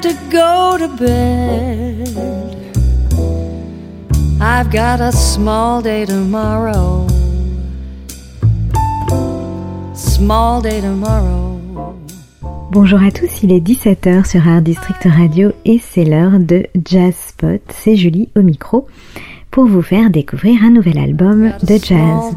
have to go to bed. I've got a small day tomorrow. Small day tomorrow. Bonjour à tous, il est 17h sur Art District Radio et c'est l'heure de Jazz Spot. C'est Julie au micro pour vous faire découvrir un nouvel album de jazz.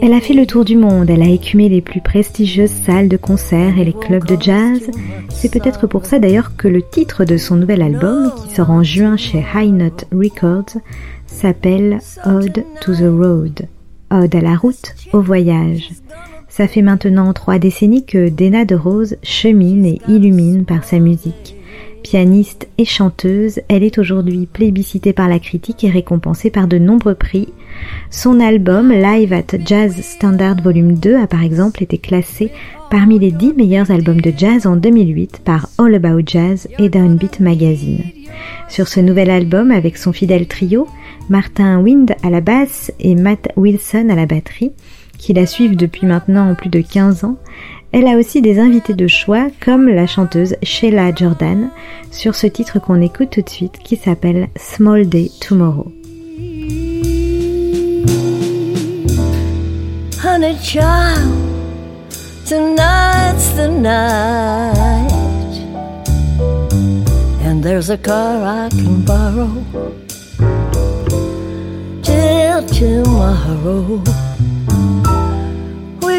Elle a fait le tour du monde, elle a écumé les plus prestigieuses salles de concert et les clubs de jazz. C'est peut-être pour ça d'ailleurs que le titre de son nouvel album, qui sort en juin chez High Note Records, s'appelle Ode to the Road. Ode à la route, au voyage. Ça fait maintenant trois décennies que Dena de Rose chemine et illumine par sa musique. Pianiste et chanteuse, elle est aujourd'hui plébiscitée par la critique et récompensée par de nombreux prix. Son album Live at Jazz Standard Volume 2 a par exemple été classé parmi les 10 meilleurs albums de jazz en 2008 par All About Jazz et Downbeat Magazine. Sur ce nouvel album, avec son fidèle trio, Martin Wind à la basse et Matt Wilson à la batterie, qui la suivent depuis maintenant plus de 15 ans, elle a aussi des invités de choix comme la chanteuse Sheila Jordan sur ce titre qu'on écoute tout de suite qui s'appelle Small Day Tomorrow.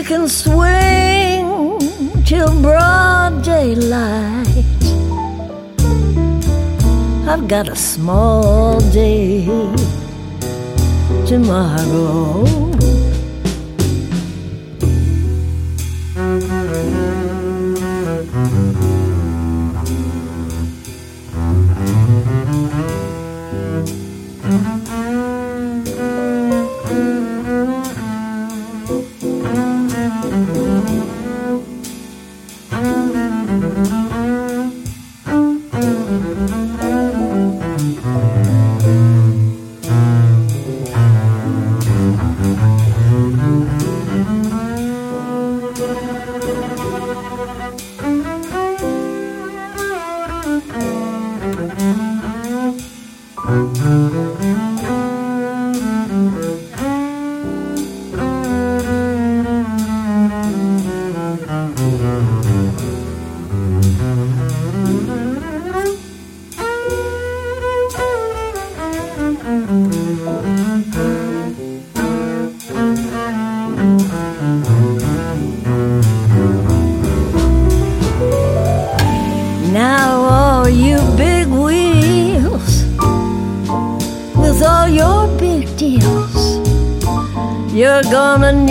Can swing till broad daylight. I've got a small day tomorrow.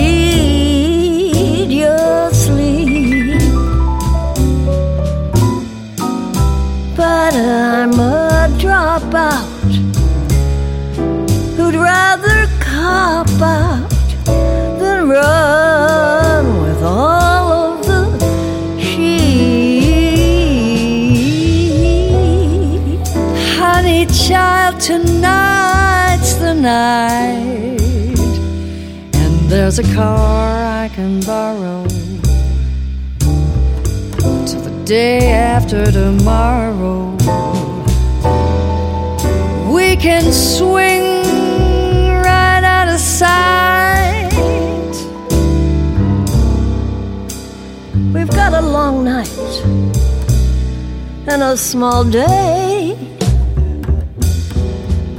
Need your sleep. But I'm a dropout who'd rather cop out than run with all of the sheep. Honey child, tonight's the night there's a car I can borrow till the day after tomorrow. We can swing right out of sight. We've got a long night and a small day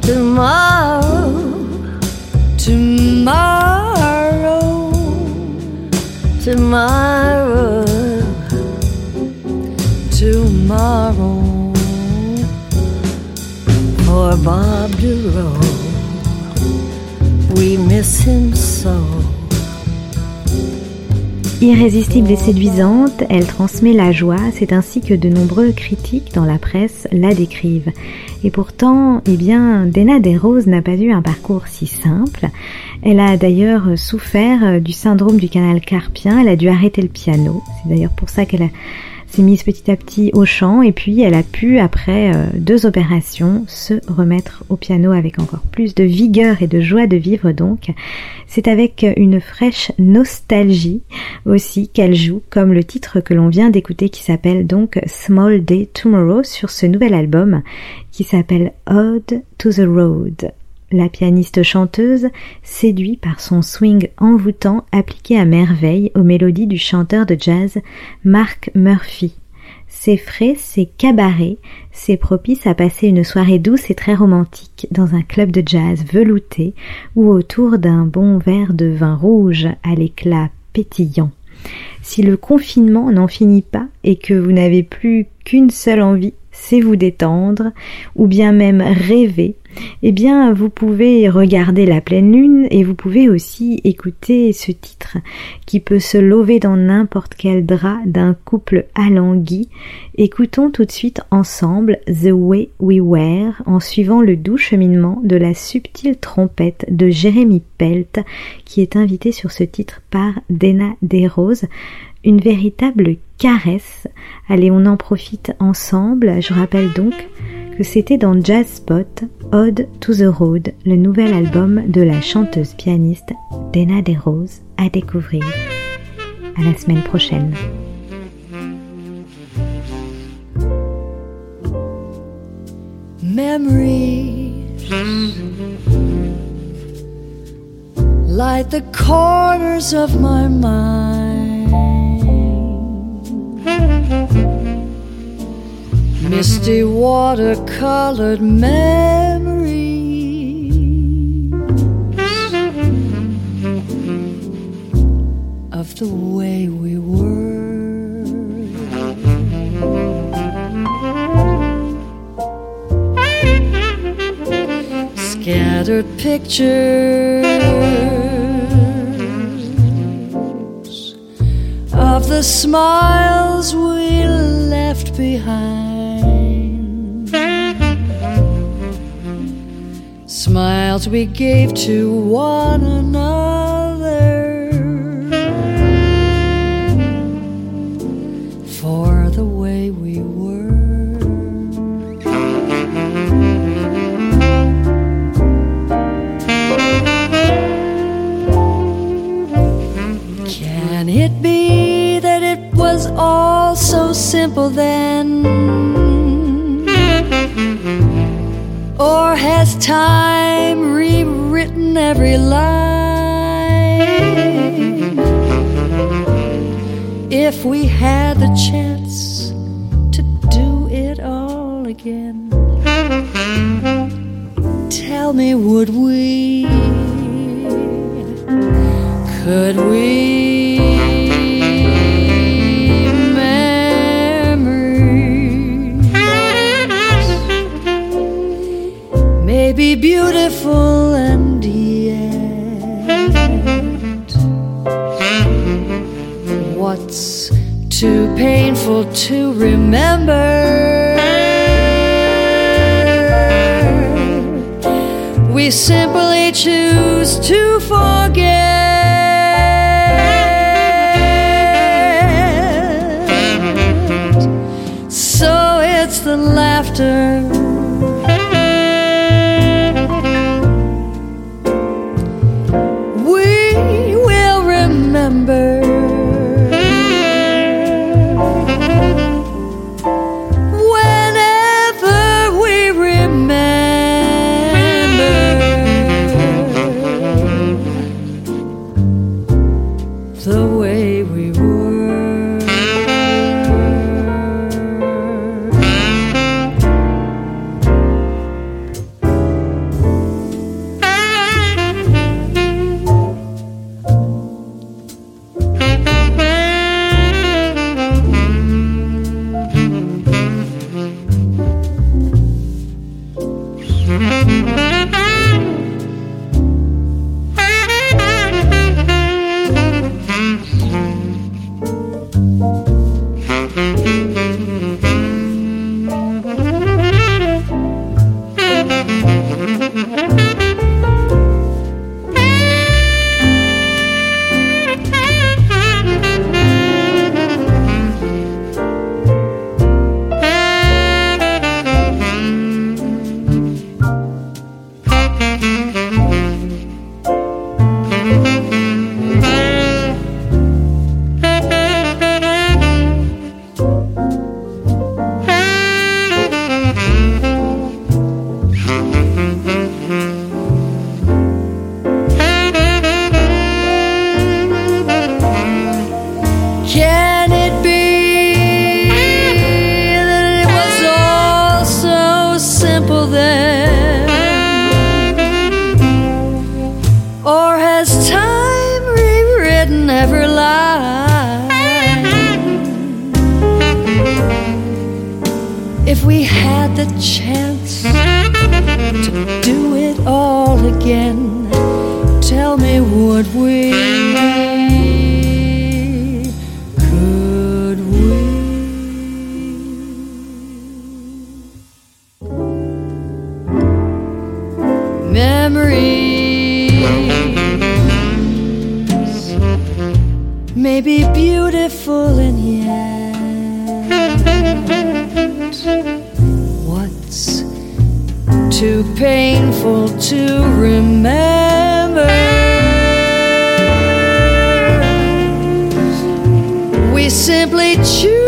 tomorrow. Tomorrow tomorrow, tomorrow for Bob Duro. We miss him so. Irrésistible et séduisante, elle transmet la joie, c'est ainsi que de nombreux critiques dans la presse la décrivent. Et pourtant, eh bien, Dena Des Roses n'a pas eu un parcours si simple. Elle a d'ailleurs souffert du syndrome du canal carpien, elle a dû arrêter le piano. C'est d'ailleurs pour ça qu'elle a s'est mise petit à petit au chant et puis elle a pu, après euh, deux opérations, se remettre au piano avec encore plus de vigueur et de joie de vivre donc. C'est avec une fraîche nostalgie aussi qu'elle joue, comme le titre que l'on vient d'écouter qui s'appelle donc Small Day Tomorrow sur ce nouvel album qui s'appelle Ode to the Road. La pianiste chanteuse séduit par son swing envoûtant appliqué à merveille aux mélodies du chanteur de jazz Mark Murphy. C'est frais, c'est cabaret, c'est propice à passer une soirée douce et très romantique dans un club de jazz velouté ou autour d'un bon verre de vin rouge à l'éclat pétillant. Si le confinement n'en finit pas et que vous n'avez plus qu'une seule envie, c'est vous détendre, ou bien même rêver, eh bien vous pouvez regarder la pleine lune et vous pouvez aussi écouter ce titre qui peut se lever dans n'importe quel drap d'un couple alangui. Écoutons tout de suite ensemble The Way We Were en suivant le doux cheminement de la subtile trompette de Jérémy Pelt qui est invité sur ce titre par Dena Desroses une véritable caresse. Allez, on en profite ensemble. Je rappelle donc que c'était dans Jazz Spot, Ode to the Road, le nouvel album de la chanteuse pianiste Dena Roses à découvrir. À la semaine prochaine. light the corners of my mind. Misty watercolored memories of the way we were. Scattered pictures of the smiles we left behind. Smiles we gave to one another for the way we were. Every line? If we had the chance to do it all again, tell me, would we? Could we? be beautiful and to remember. We simply choose to forget we had the chance to do it all again, tell me would we? Could we? Memories may be beautiful and yet painful to remember. We simply choose